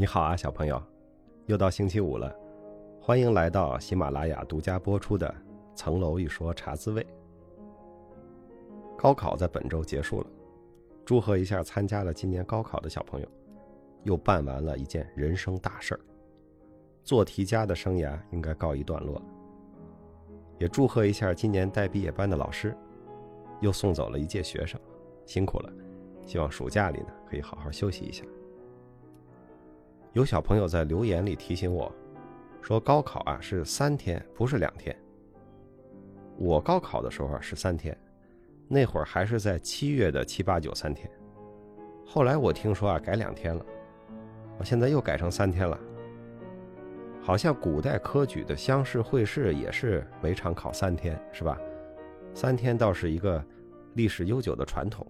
你好啊，小朋友，又到星期五了，欢迎来到喜马拉雅独家播出的《层楼一说茶滋味》。高考在本周结束了，祝贺一下参加了今年高考的小朋友，又办完了一件人生大事儿，做题家的生涯应该告一段落。也祝贺一下今年带毕业班的老师，又送走了一届学生，辛苦了，希望暑假里呢可以好好休息一下。有小朋友在留言里提醒我，说高考啊是三天，不是两天。我高考的时候是三天，那会儿还是在七月的七八九三天。后来我听说啊改两天了，我现在又改成三天了。好像古代科举的乡试、会试也是每场考三天，是吧？三天倒是一个历史悠久的传统，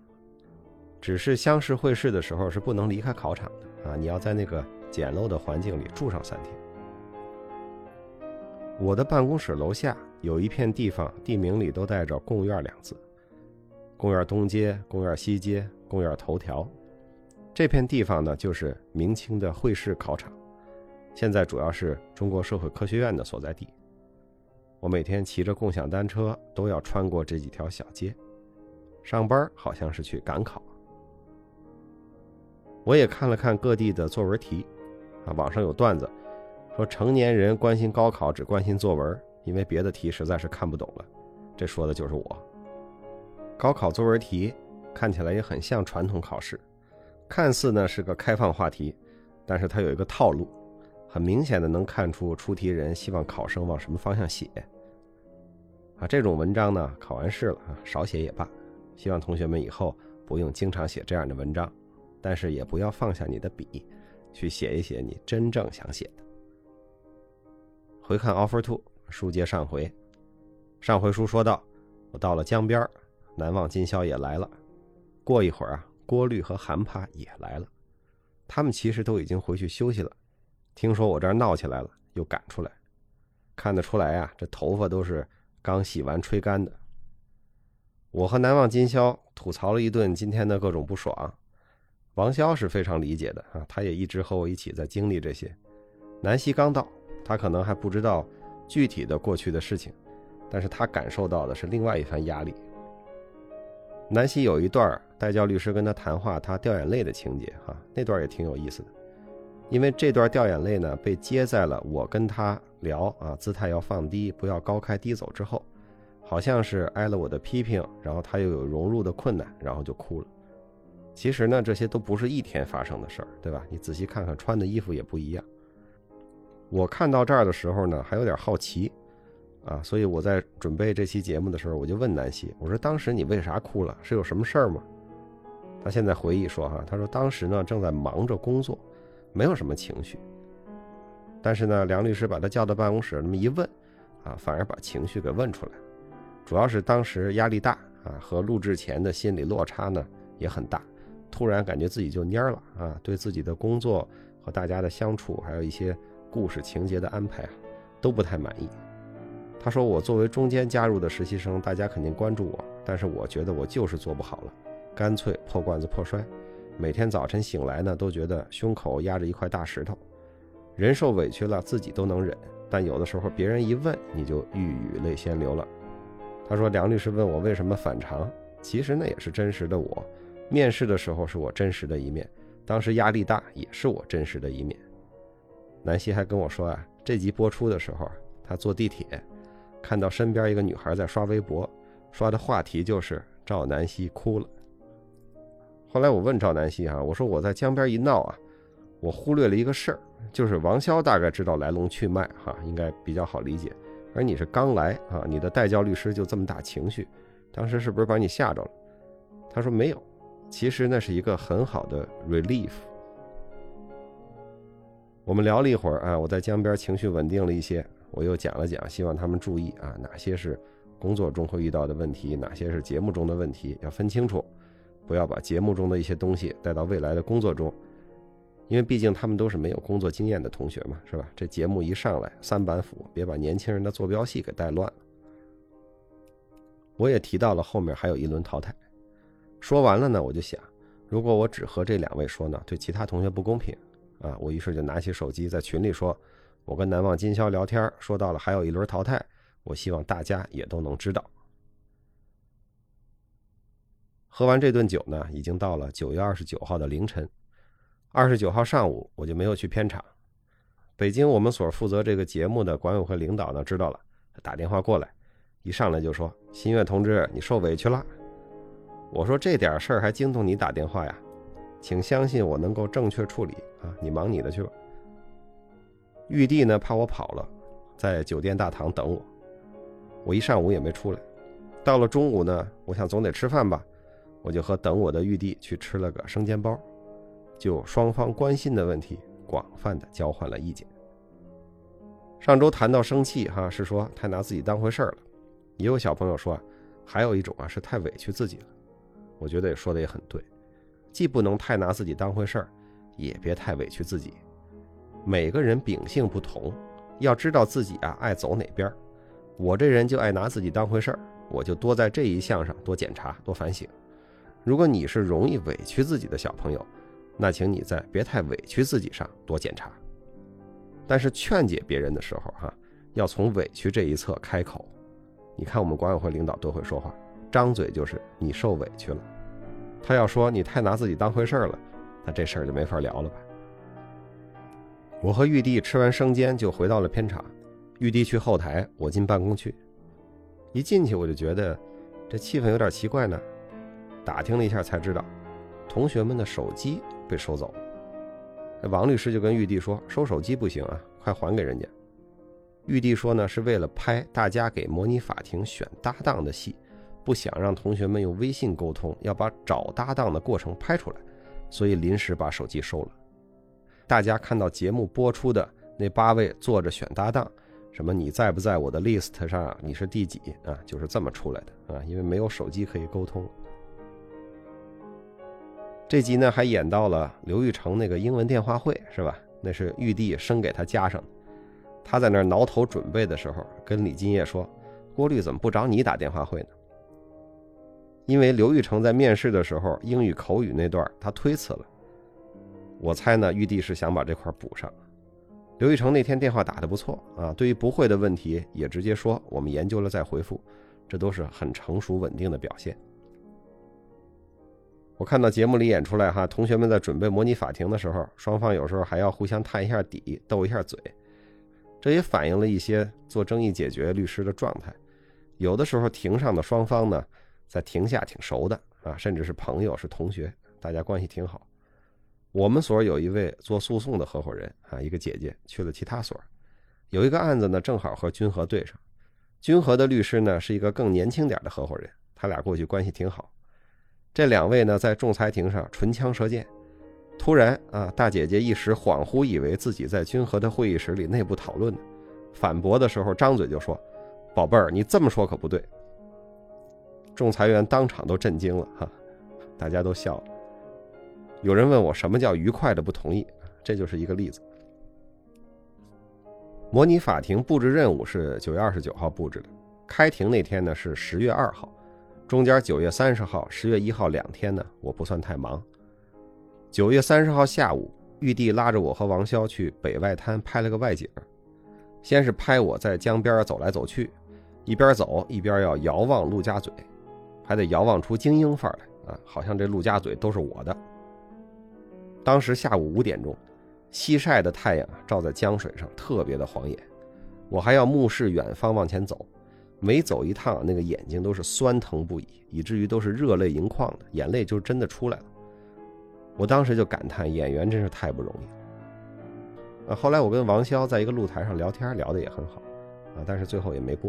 只是乡试、会试的时候是不能离开考场的啊，你要在那个。简陋的环境里住上三天。我的办公室楼下有一片地方，地名里都带着“贡院”两字。贡院东街、贡院西街、贡院头条，这片地方呢，就是明清的会试考场，现在主要是中国社会科学院的所在地。我每天骑着共享单车都要穿过这几条小街，上班好像是去赶考。我也看了看各地的作文题。啊，网上有段子，说成年人关心高考只关心作文，因为别的题实在是看不懂了。这说的就是我。高考作文题看起来也很像传统考试，看似呢是个开放话题，但是它有一个套路，很明显的能看出出题人希望考生往什么方向写。啊，这种文章呢考完试了啊，少写也罢。希望同学们以后不用经常写这样的文章，但是也不要放下你的笔。去写一写你真正想写的。回看 Offer Two 书接上回，上回书说到，我到了江边，难忘今宵也来了。过一会儿啊，郭律和韩帕也来了，他们其实都已经回去休息了。听说我这儿闹起来了，又赶出来，看得出来啊，这头发都是刚洗完吹干的。我和难忘今宵吐槽了一顿今天的各种不爽。王潇是非常理解的啊，他也一直和我一起在经历这些。南希刚到，他可能还不知道具体的过去的事情，但是他感受到的是另外一番压力。南希有一段代教律师跟他谈话，他掉眼泪的情节哈，那段也挺有意思的。因为这段掉眼泪呢，被接在了我跟他聊啊，姿态要放低，不要高开低走之后，好像是挨了我的批评，然后他又有融入的困难，然后就哭了。其实呢，这些都不是一天发生的事儿，对吧？你仔细看看，穿的衣服也不一样。我看到这儿的时候呢，还有点好奇，啊，所以我在准备这期节目的时候，我就问南希，我说：“当时你为啥哭了？是有什么事儿吗？”他现在回忆说：“哈，他说当时呢正在忙着工作，没有什么情绪。但是呢，梁律师把他叫到办公室，那么一问，啊，反而把情绪给问出来。主要是当时压力大啊，和录制前的心理落差呢也很大。”突然感觉自己就蔫了啊！对自己的工作和大家的相处，还有一些故事情节的安排啊，都不太满意。他说：“我作为中间加入的实习生，大家肯定关注我，但是我觉得我就是做不好了，干脆破罐子破摔。每天早晨醒来呢，都觉得胸口压着一块大石头，人受委屈了自己都能忍，但有的时候别人一问，你就欲语泪先流了。”他说：“梁律师问我为什么反常，其实那也是真实的我。”面试的时候是我真实的一面，当时压力大也是我真实的一面。南希还跟我说啊，这集播出的时候，他坐地铁，看到身边一个女孩在刷微博，刷的话题就是赵南希哭了。后来我问赵南希啊，我说我在江边一闹啊，我忽略了一个事儿，就是王潇大概知道来龙去脉哈，应该比较好理解，而你是刚来啊，你的代教律师就这么大情绪，当时是不是把你吓着了？他说没有。其实那是一个很好的 relief。我们聊了一会儿啊，我在江边情绪稳定了一些，我又讲了讲，希望他们注意啊，哪些是工作中会遇到的问题，哪些是节目中的问题，要分清楚，不要把节目中的一些东西带到未来的工作中，因为毕竟他们都是没有工作经验的同学嘛，是吧？这节目一上来三板斧，别把年轻人的坐标系给带乱了。我也提到了后面还有一轮淘汰。说完了呢，我就想，如果我只和这两位说呢，对其他同学不公平，啊，我于是就拿起手机在群里说：“我跟难忘今宵聊天，说到了还有一轮淘汰，我希望大家也都能知道。”喝完这顿酒呢，已经到了九月二十九号的凌晨。二十九号上午，我就没有去片场。北京我们所负责这个节目的管委会领导呢，知道了，打电话过来，一上来就说：“新月同志，你受委屈了。”我说：“这点事儿还惊动你打电话呀？请相信我能够正确处理啊，你忙你的去吧。”玉帝呢，怕我跑了，在酒店大堂等我。我一上午也没出来。到了中午呢，我想总得吃饭吧。我就和等我的玉帝去吃了个生煎包，就双方关心的问题广泛的交换了意见。上周谈到生气哈，是说太拿自己当回事儿了，也有小朋友说，还有一种啊是太委屈自己了。我觉得也说的也很对，既不能太拿自己当回事儿，也别太委屈自己。每个人秉性不同，要知道自己啊爱走哪边儿。我这人就爱拿自己当回事儿，我就多在这一项上多检查多反省。如果你是容易委屈自己的小朋友，那请你在别太委屈自己上多检查。但是劝解别人的时候，哈，要从委屈这一侧开口。你看我们管委会领导多会说话，张嘴就是你受委屈了。他要说你太拿自己当回事儿了，那这事儿就没法聊了吧？我和玉帝吃完生煎就回到了片场，玉帝去后台，我进办公区。一进去我就觉得这气氛有点奇怪呢。打听了一下才知道，同学们的手机被收走了。王律师就跟玉帝说：“收手机不行啊，快还给人家。”玉帝说呢，是为了拍大家给模拟法庭选搭档的戏，不想让同学们用微信沟通，要把找搭档的过程拍出来，所以临时把手机收了。大家看到节目播出的那八位坐着选搭档，什么你在不在我的 list 上？你是第几啊？就是这么出来的啊，因为没有手机可以沟通。这集呢还演到了刘玉成那个英文电话会是吧？那是玉帝生给他加上的。他在那儿挠头准备的时候，跟李金叶说：“郭律怎么不找你打电话会呢？”因为刘玉成在面试的时候英语口语那段他推辞了。我猜呢，玉帝是想把这块补上。刘玉成那天电话打得不错啊，对于不会的问题也直接说：“我们研究了再回复。”这都是很成熟稳定的表现。我看到节目里演出来哈，同学们在准备模拟法庭的时候，双方有时候还要互相探一下底，斗一下嘴，这也反映了一些做争议解决律师的状态。有的时候庭上的双方呢，在庭下挺熟的啊，甚至是朋友是同学，大家关系挺好。我们所有一位做诉讼的合伙人啊，一个姐姐去了其他所，有一个案子呢，正好和君和对上，君和的律师呢是一个更年轻点的合伙人，他俩过去关系挺好。这两位呢，在仲裁庭上唇枪舌剑，突然啊，大姐姐一时恍惚，以为自己在君和的会议室里内部讨论呢，反驳的时候张嘴就说：“宝贝儿，你这么说可不对。”仲裁员当场都震惊了哈，大家都笑了。有人问我什么叫愉快的不同意，这就是一个例子。模拟法庭布置任务是九月二十九号布置的，开庭那天呢是十月二号。中间九月三十号、十月一号两天呢，我不算太忙。九月三十号下午，玉帝拉着我和王潇去北外滩拍了个外景。先是拍我在江边走来走去，一边走一边要遥望陆家嘴，还得遥望出精英范儿来啊，好像这陆家嘴都是我的。当时下午五点钟，西晒的太阳照在江水上，特别的晃眼。我还要目视远方往前走。每走一趟，那个眼睛都是酸疼不已，以至于都是热泪盈眶的，眼泪就真的出来了。我当时就感叹，演员真是太不容易了。后来我跟王潇在一个露台上聊天，聊得也很好，啊，但是最后也没播。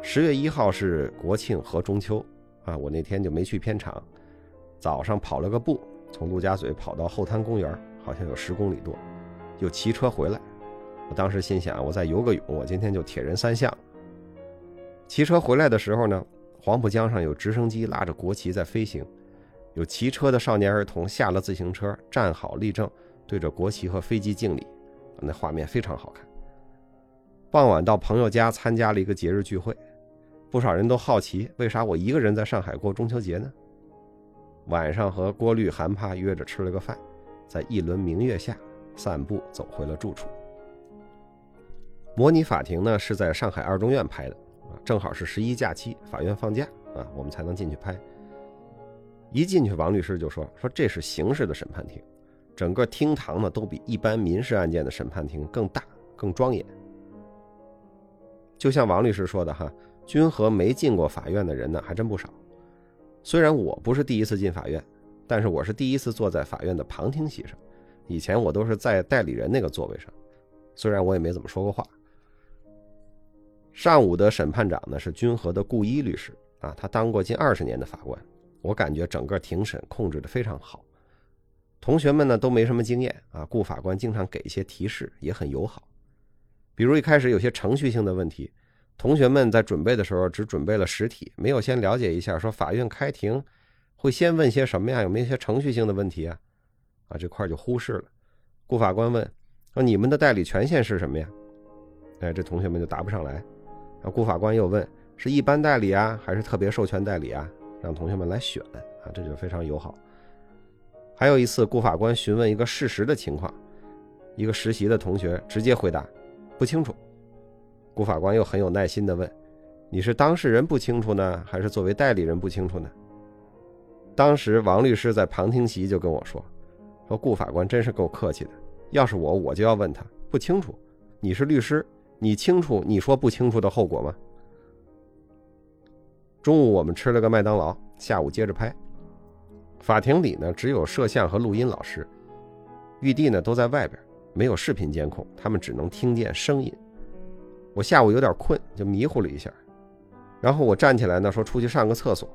十月一号是国庆和中秋，啊，我那天就没去片场，早上跑了个步，从陆家嘴跑到后滩公园，好像有十公里多，又骑车回来。我当时心想，我再游个泳，我今天就铁人三项。骑车回来的时候呢，黄浦江上有直升机拉着国旗在飞行，有骑车的少年儿童下了自行车，站好立正，对着国旗和飞机敬礼，那画面非常好看。傍晚到朋友家参加了一个节日聚会，不少人都好奇为啥我一个人在上海过中秋节呢？晚上和郭律、韩帕约着吃了个饭，在一轮明月下散步走回了住处。模拟法庭呢是在上海二中院拍的啊，正好是十一假期，法院放假啊，我们才能进去拍。一进去，王律师就说：“说这是刑事的审判庭，整个厅堂呢都比一般民事案件的审判庭更大、更庄严。”就像王律师说的哈，君和没进过法院的人呢还真不少。虽然我不是第一次进法院，但是我是第一次坐在法院的旁听席上，以前我都是在代理人那个座位上，虽然我也没怎么说过话。上午的审判长呢是君和的顾一律师啊，他当过近二十年的法官。我感觉整个庭审控制的非常好，同学们呢都没什么经验啊，顾法官经常给一些提示，也很友好。比如一开始有些程序性的问题，同学们在准备的时候只准备了实体，没有先了解一下说法院开庭会先问些什么呀？有没有一些程序性的问题啊？啊，这块就忽视了。顾法官问：“说你们的代理权限是什么呀？”哎，这同学们就答不上来。啊，顾法官又问：“是一般代理啊，还是特别授权代理啊？”让同学们来选啊，这就非常友好。还有一次，顾法官询问一个事实的情况，一个实习的同学直接回答不清楚。顾法官又很有耐心地问：“你是当事人不清楚呢，还是作为代理人不清楚呢？”当时王律师在旁听席就跟我说：“说顾法官真是够客气的，要是我，我就要问他不清楚。你是律师，你清楚你说不清楚的后果吗？”中午我们吃了个麦当劳，下午接着拍。法庭里呢只有摄像和录音老师，玉帝呢都在外边，没有视频监控，他们只能听见声音。我下午有点困，就迷糊了一下，然后我站起来呢说出去上个厕所。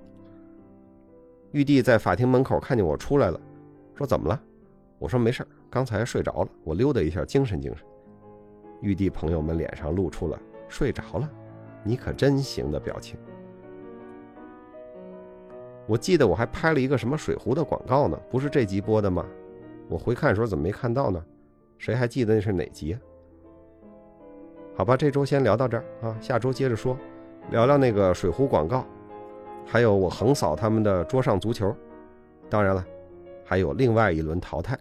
玉帝在法庭门口看见我出来了，说怎么了？我说没事刚才睡着了，我溜达一下，精神精神。玉帝朋友们脸上露出了睡着了，你可真行的表情。我记得我还拍了一个什么水壶的广告呢？不是这集播的吗？我回看的时候怎么没看到呢？谁还记得那是哪集？好吧，这周先聊到这儿啊，下周接着说，聊聊那个水壶广告，还有我横扫他们的桌上足球。当然了，还有另外一轮淘汰，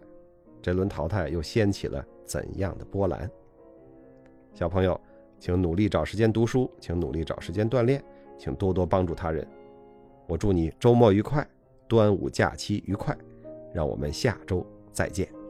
这轮淘汰又掀起了怎样的波澜？小朋友，请努力找时间读书，请努力找时间锻炼，请多多帮助他人。我祝你周末愉快，端午假期愉快，让我们下周再见。